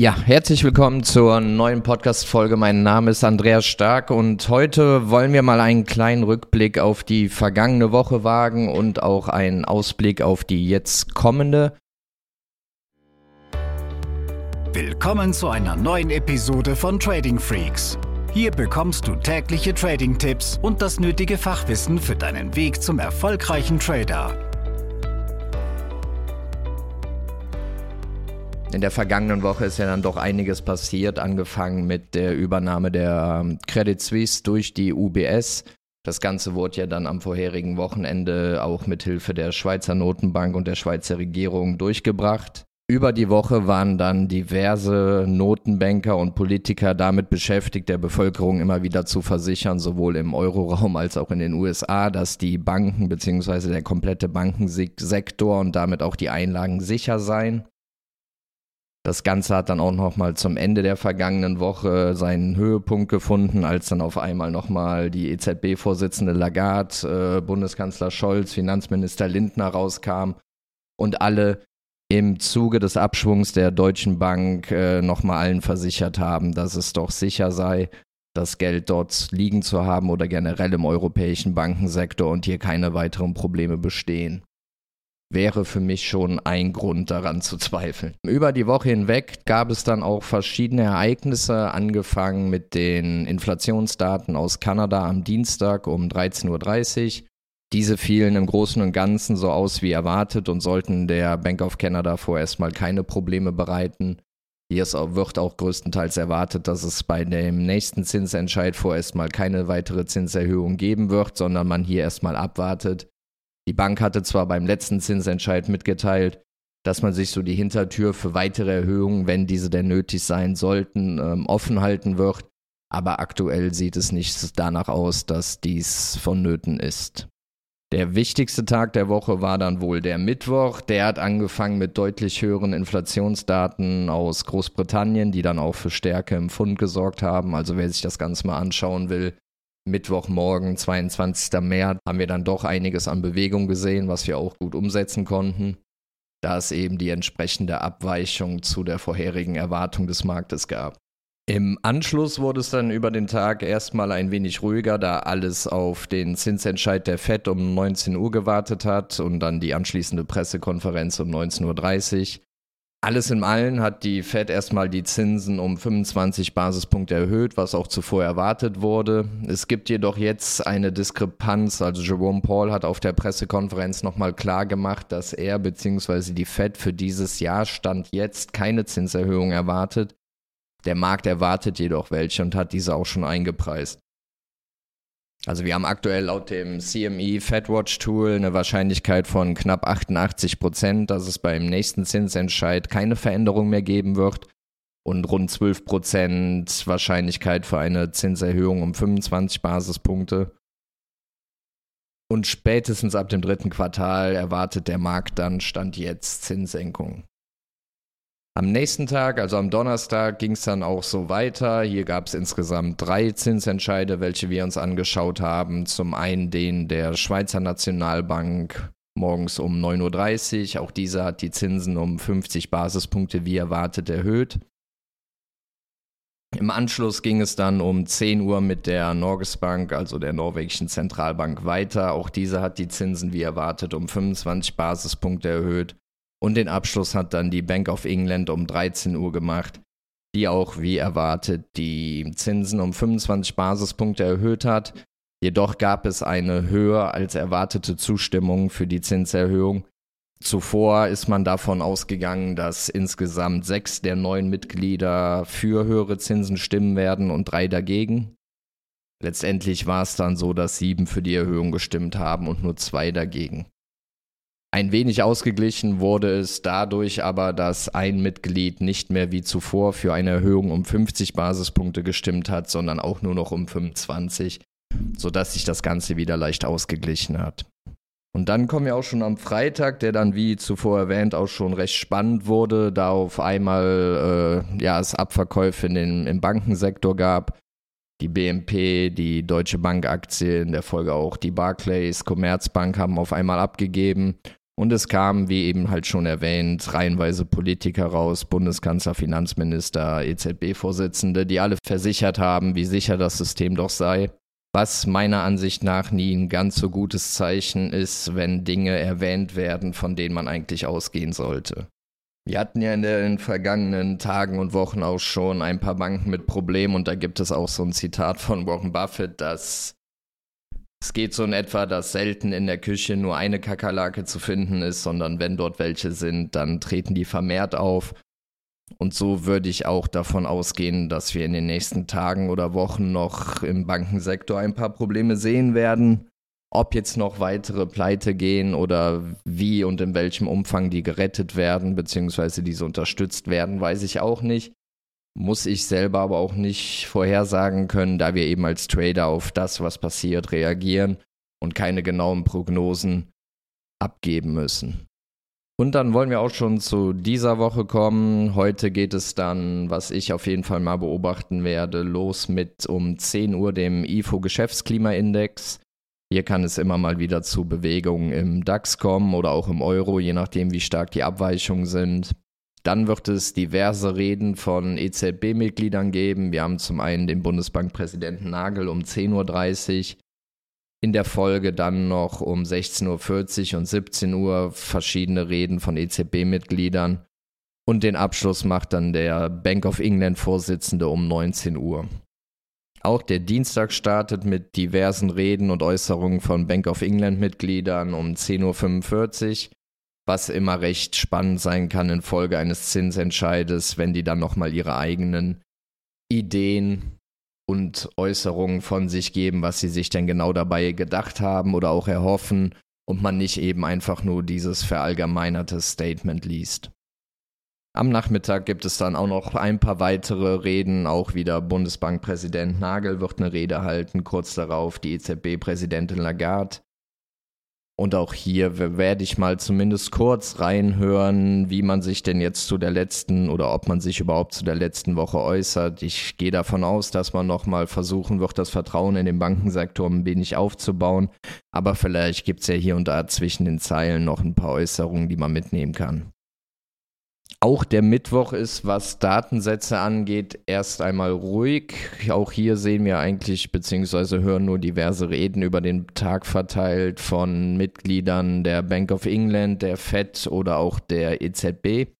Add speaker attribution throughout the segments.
Speaker 1: Ja, herzlich willkommen zur neuen Podcast-Folge. Mein Name ist Andreas Stark und heute wollen wir mal einen kleinen Rückblick auf die vergangene Woche wagen und auch einen Ausblick auf die jetzt kommende.
Speaker 2: Willkommen zu einer neuen Episode von Trading Freaks. Hier bekommst du tägliche Trading-Tipps und das nötige Fachwissen für deinen Weg zum erfolgreichen Trader.
Speaker 1: In der vergangenen Woche ist ja dann doch einiges passiert, angefangen mit der Übernahme der ähm, Credit Suisse durch die UBS. Das Ganze wurde ja dann am vorherigen Wochenende auch mit Hilfe der Schweizer Notenbank und der Schweizer Regierung durchgebracht. Über die Woche waren dann diverse Notenbanker und Politiker damit beschäftigt, der Bevölkerung immer wieder zu versichern, sowohl im Euroraum als auch in den USA, dass die Banken bzw. der komplette Bankensektor und damit auch die Einlagen sicher seien. Das Ganze hat dann auch nochmal zum Ende der vergangenen Woche seinen Höhepunkt gefunden, als dann auf einmal nochmal die EZB-Vorsitzende Lagarde, äh, Bundeskanzler Scholz, Finanzminister Lindner rauskam und alle im Zuge des Abschwungs der Deutschen Bank äh, nochmal allen versichert haben, dass es doch sicher sei, das Geld dort liegen zu haben oder generell im europäischen Bankensektor und hier keine weiteren Probleme bestehen wäre für mich schon ein Grund daran zu zweifeln. Über die Woche hinweg gab es dann auch verschiedene Ereignisse, angefangen mit den Inflationsdaten aus Kanada am Dienstag um 13.30 Uhr. Diese fielen im Großen und Ganzen so aus wie erwartet und sollten der Bank of Canada vorerst mal keine Probleme bereiten. Hier wird auch größtenteils erwartet, dass es bei dem nächsten Zinsentscheid vorerst mal keine weitere Zinserhöhung geben wird, sondern man hier erstmal abwartet, die Bank hatte zwar beim letzten Zinsentscheid mitgeteilt, dass man sich so die Hintertür für weitere Erhöhungen, wenn diese denn nötig sein sollten, ähm, offen halten wird. Aber aktuell sieht es nicht danach aus, dass dies vonnöten ist. Der wichtigste Tag der Woche war dann wohl der Mittwoch. Der hat angefangen mit deutlich höheren Inflationsdaten aus Großbritannien, die dann auch für Stärke im Pfund gesorgt haben. Also wer sich das Ganze mal anschauen will, Mittwochmorgen, 22. März, haben wir dann doch einiges an Bewegung gesehen, was wir auch gut umsetzen konnten, da es eben die entsprechende Abweichung zu der vorherigen Erwartung des Marktes gab. Im Anschluss wurde es dann über den Tag erstmal ein wenig ruhiger, da alles auf den Zinsentscheid der FED um 19 Uhr gewartet hat und dann die anschließende Pressekonferenz um 19.30 Uhr. Alles in allem hat die Fed erstmal die Zinsen um 25 Basispunkte erhöht, was auch zuvor erwartet wurde. Es gibt jedoch jetzt eine Diskrepanz. Also Jerome Paul hat auf der Pressekonferenz nochmal klar gemacht, dass er bzw. die Fed für dieses Jahr Stand jetzt keine Zinserhöhung erwartet. Der Markt erwartet jedoch welche und hat diese auch schon eingepreist. Also wir haben aktuell laut dem CME FedWatch Tool eine Wahrscheinlichkeit von knapp 88 Prozent, dass es beim nächsten Zinsentscheid keine Veränderung mehr geben wird und rund 12 Prozent Wahrscheinlichkeit für eine Zinserhöhung um 25 Basispunkte. Und spätestens ab dem dritten Quartal erwartet der Markt dann Stand jetzt Zinssenkungen. Am nächsten Tag, also am Donnerstag, ging es dann auch so weiter. Hier gab es insgesamt drei Zinsentscheide, welche wir uns angeschaut haben. Zum einen den der Schweizer Nationalbank morgens um 9.30 Uhr. Auch dieser hat die Zinsen um 50 Basispunkte wie erwartet erhöht. Im Anschluss ging es dann um 10 Uhr mit der Norges Bank, also der norwegischen Zentralbank, weiter. Auch diese hat die Zinsen wie erwartet um 25 Basispunkte erhöht. Und den Abschluss hat dann die Bank of England um 13 Uhr gemacht, die auch wie erwartet die Zinsen um 25 Basispunkte erhöht hat. Jedoch gab es eine höher als erwartete Zustimmung für die Zinserhöhung. Zuvor ist man davon ausgegangen, dass insgesamt sechs der neun Mitglieder für höhere Zinsen stimmen werden und drei dagegen. Letztendlich war es dann so, dass sieben für die Erhöhung gestimmt haben und nur zwei dagegen. Ein wenig ausgeglichen wurde es dadurch aber, dass ein Mitglied nicht mehr wie zuvor für eine Erhöhung um 50 Basispunkte gestimmt hat, sondern auch nur noch um 25, sodass sich das Ganze wieder leicht ausgeglichen hat. Und dann kommen wir auch schon am Freitag, der dann wie zuvor erwähnt auch schon recht spannend wurde, da auf einmal äh, ja, es Abverkäufe in den, im Bankensektor gab. Die BNP, die Deutsche Bank Aktie, in der Folge auch die Barclays, Commerzbank haben auf einmal abgegeben Und es kamen, wie eben halt schon erwähnt, reihenweise Politiker raus, Bundeskanzler, Finanzminister, EZB-Vorsitzende, die alle versichert haben, wie sicher das System doch sei. Was meiner Ansicht nach nie ein ganz so gutes Zeichen ist, wenn Dinge erwähnt werden, von denen man eigentlich ausgehen sollte. Wir hatten ja in den vergangenen Tagen und Wochen auch schon ein paar Banken mit Problemen und da gibt es auch so ein Zitat von Warren Buffett, dass es geht so in etwa, dass selten in der Küche nur eine Kakerlake zu finden ist, sondern wenn dort welche sind, dann treten die vermehrt auf. Und so würde ich auch davon ausgehen, dass wir in den nächsten Tagen oder Wochen noch im Bankensektor ein paar Probleme sehen werden. Ob jetzt noch weitere Pleite gehen oder wie und in welchem Umfang die gerettet werden, beziehungsweise diese unterstützt werden, weiß ich auch nicht muss ich selber aber auch nicht vorhersagen können, da wir eben als Trader auf das, was passiert, reagieren und keine genauen Prognosen abgeben müssen. Und dann wollen wir auch schon zu dieser Woche kommen. Heute geht es dann, was ich auf jeden Fall mal beobachten werde, los mit um 10 Uhr dem IFO Geschäftsklimaindex. Hier kann es immer mal wieder zu Bewegungen im DAX kommen oder auch im Euro, je nachdem, wie stark die Abweichungen sind. Dann wird es diverse Reden von EZB-Mitgliedern geben. Wir haben zum einen den Bundesbankpräsidenten Nagel um 10.30 Uhr. In der Folge dann noch um 16.40 Uhr und 17 Uhr verschiedene Reden von EZB-Mitgliedern. Und den Abschluss macht dann der Bank of England-Vorsitzende um 19 Uhr. Auch der Dienstag startet mit diversen Reden und Äußerungen von Bank of England-Mitgliedern um 10.45 Uhr was immer recht spannend sein kann infolge eines Zinsentscheides, wenn die dann nochmal ihre eigenen Ideen und Äußerungen von sich geben, was sie sich denn genau dabei gedacht haben oder auch erhoffen und man nicht eben einfach nur dieses verallgemeinerte Statement liest. Am Nachmittag gibt es dann auch noch ein paar weitere Reden. Auch wieder Bundesbankpräsident Nagel wird eine Rede halten. Kurz darauf die EZB-Präsidentin Lagarde. Und auch hier werde ich mal zumindest kurz reinhören, wie man sich denn jetzt zu der letzten oder ob man sich überhaupt zu der letzten Woche äußert. Ich gehe davon aus, dass man nochmal versuchen wird, das Vertrauen in den Bankensektor ein wenig aufzubauen. Aber vielleicht gibt es ja hier und da zwischen den Zeilen noch ein paar Äußerungen, die man mitnehmen kann. Auch der Mittwoch ist, was Datensätze angeht, erst einmal ruhig. Auch hier sehen wir eigentlich beziehungsweise hören nur diverse Reden über den Tag verteilt von Mitgliedern der Bank of England, der Fed oder auch der EZB.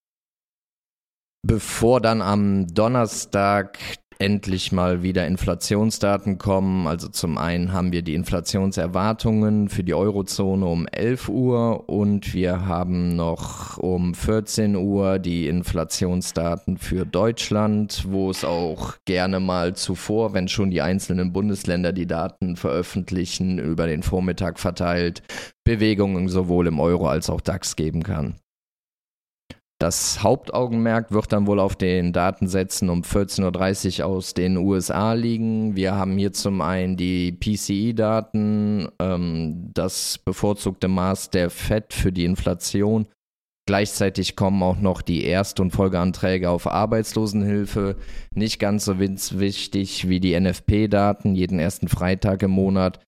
Speaker 1: Bevor dann am Donnerstag endlich mal wieder Inflationsdaten kommen. Also zum einen haben wir die Inflationserwartungen für die Eurozone um 11 Uhr und wir haben noch um 14 Uhr die Inflationsdaten für Deutschland, wo es auch gerne mal zuvor, wenn schon die einzelnen Bundesländer die Daten veröffentlichen, über den Vormittag verteilt, Bewegungen sowohl im Euro als auch DAX geben kann. Das Hauptaugenmerk wird dann wohl auf den Datensätzen um 14.30 Uhr aus den USA liegen. Wir haben hier zum einen die PCI-Daten, ähm, das bevorzugte Maß der FED für die Inflation. Gleichzeitig kommen auch noch die Erst- und Folgeanträge auf Arbeitslosenhilfe. Nicht ganz so wichtig wie die NFP-Daten, jeden ersten Freitag im Monat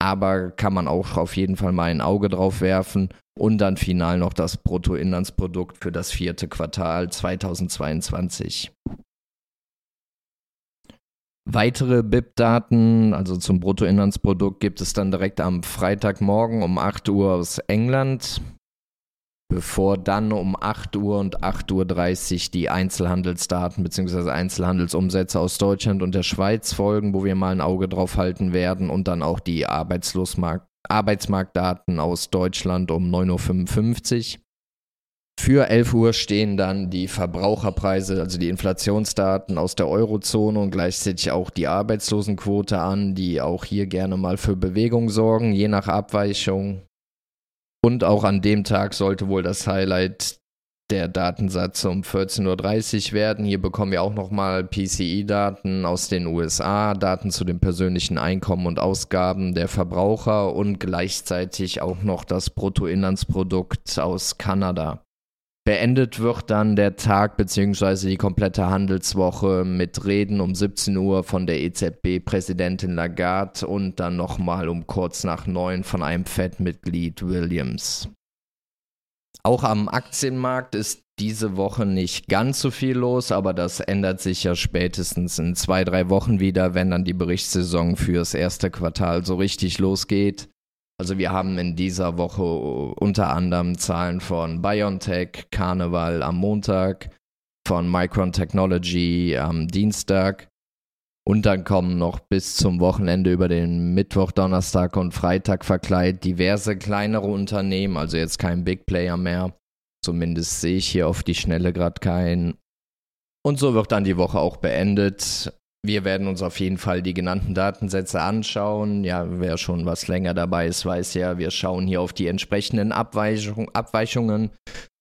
Speaker 1: aber kann man auch auf jeden Fall mal ein Auge drauf werfen und dann final noch das Bruttoinlandsprodukt für das vierte Quartal 2022. Weitere BIP-Daten, also zum Bruttoinlandsprodukt, gibt es dann direkt am Freitagmorgen um 8 Uhr aus England bevor dann um 8 Uhr und 8.30 Uhr die Einzelhandelsdaten bzw. Einzelhandelsumsätze aus Deutschland und der Schweiz folgen, wo wir mal ein Auge drauf halten werden und dann auch die Arbeitslosmarkt Arbeitsmarktdaten aus Deutschland um 9.55 Uhr. Für 11 Uhr stehen dann die Verbraucherpreise, also die Inflationsdaten aus der Eurozone und gleichzeitig auch die Arbeitslosenquote an, die auch hier gerne mal für Bewegung sorgen, je nach Abweichung und auch an dem Tag sollte wohl das Highlight der Datensatz um 14.30 Uhr werden. Hier bekommen wir auch nochmal PCI-Daten aus den USA, Daten zu den persönlichen Einkommen und Ausgaben der Verbraucher und gleichzeitig auch noch das Bruttoinlandsprodukt aus Kanada. Beendet wird dann der Tag bzw. die komplette Handelswoche mit Reden um 17 Uhr von der EZB-Präsidentin Lagarde und dann nochmal um kurz nach neun von einem Fed-Mitglied Williams. Auch am Aktienmarkt ist diese Woche nicht ganz so viel los, aber das ändert sich ja spätestens in zwei, drei Wochen wieder, wenn dann die Berichtssaison fürs erste Quartal so richtig losgeht. Also wir haben in dieser Woche unter anderem Zahlen von BioNTech, Carnival am Montag, von Micron Technology am Dienstag. Und dann kommen noch bis zum Wochenende über den Mittwoch, Donnerstag und Freitag verkleidet diverse kleinere Unternehmen, also jetzt kein Big Player mehr. Zumindest sehe ich hier auf die Schnelle gerade keinen. Und so wird dann die Woche auch beendet. Wir werden uns auf jeden Fall die genannten Datensätze anschauen. Ja, wer schon was länger dabei ist, weiß ja, wir schauen hier auf die entsprechenden Abweichung, Abweichungen,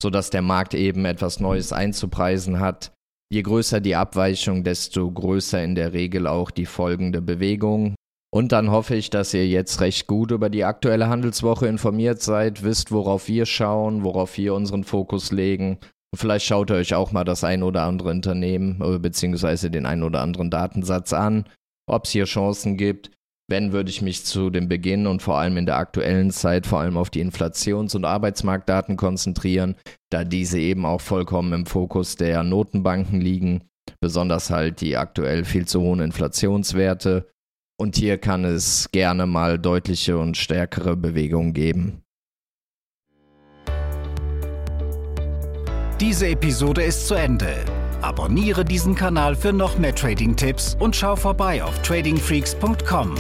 Speaker 1: sodass der Markt eben etwas Neues einzupreisen hat. Je größer die Abweichung, desto größer in der Regel auch die folgende Bewegung. Und dann hoffe ich, dass ihr jetzt recht gut über die aktuelle Handelswoche informiert seid, wisst, worauf wir schauen, worauf wir unseren Fokus legen. Vielleicht schaut ihr euch auch mal das ein oder andere Unternehmen äh, beziehungsweise den ein oder anderen Datensatz an, ob es hier Chancen gibt. Wenn, würde ich mich zu dem Beginn und vor allem in der aktuellen Zeit vor allem auf die Inflations- und Arbeitsmarktdaten konzentrieren, da diese eben auch vollkommen im Fokus der Notenbanken liegen, besonders halt die aktuell viel zu hohen Inflationswerte und hier kann es gerne mal deutliche und stärkere Bewegungen geben.
Speaker 2: Diese Episode ist zu Ende. Abonniere diesen Kanal für noch mehr Trading-Tipps und schau vorbei auf tradingfreaks.com.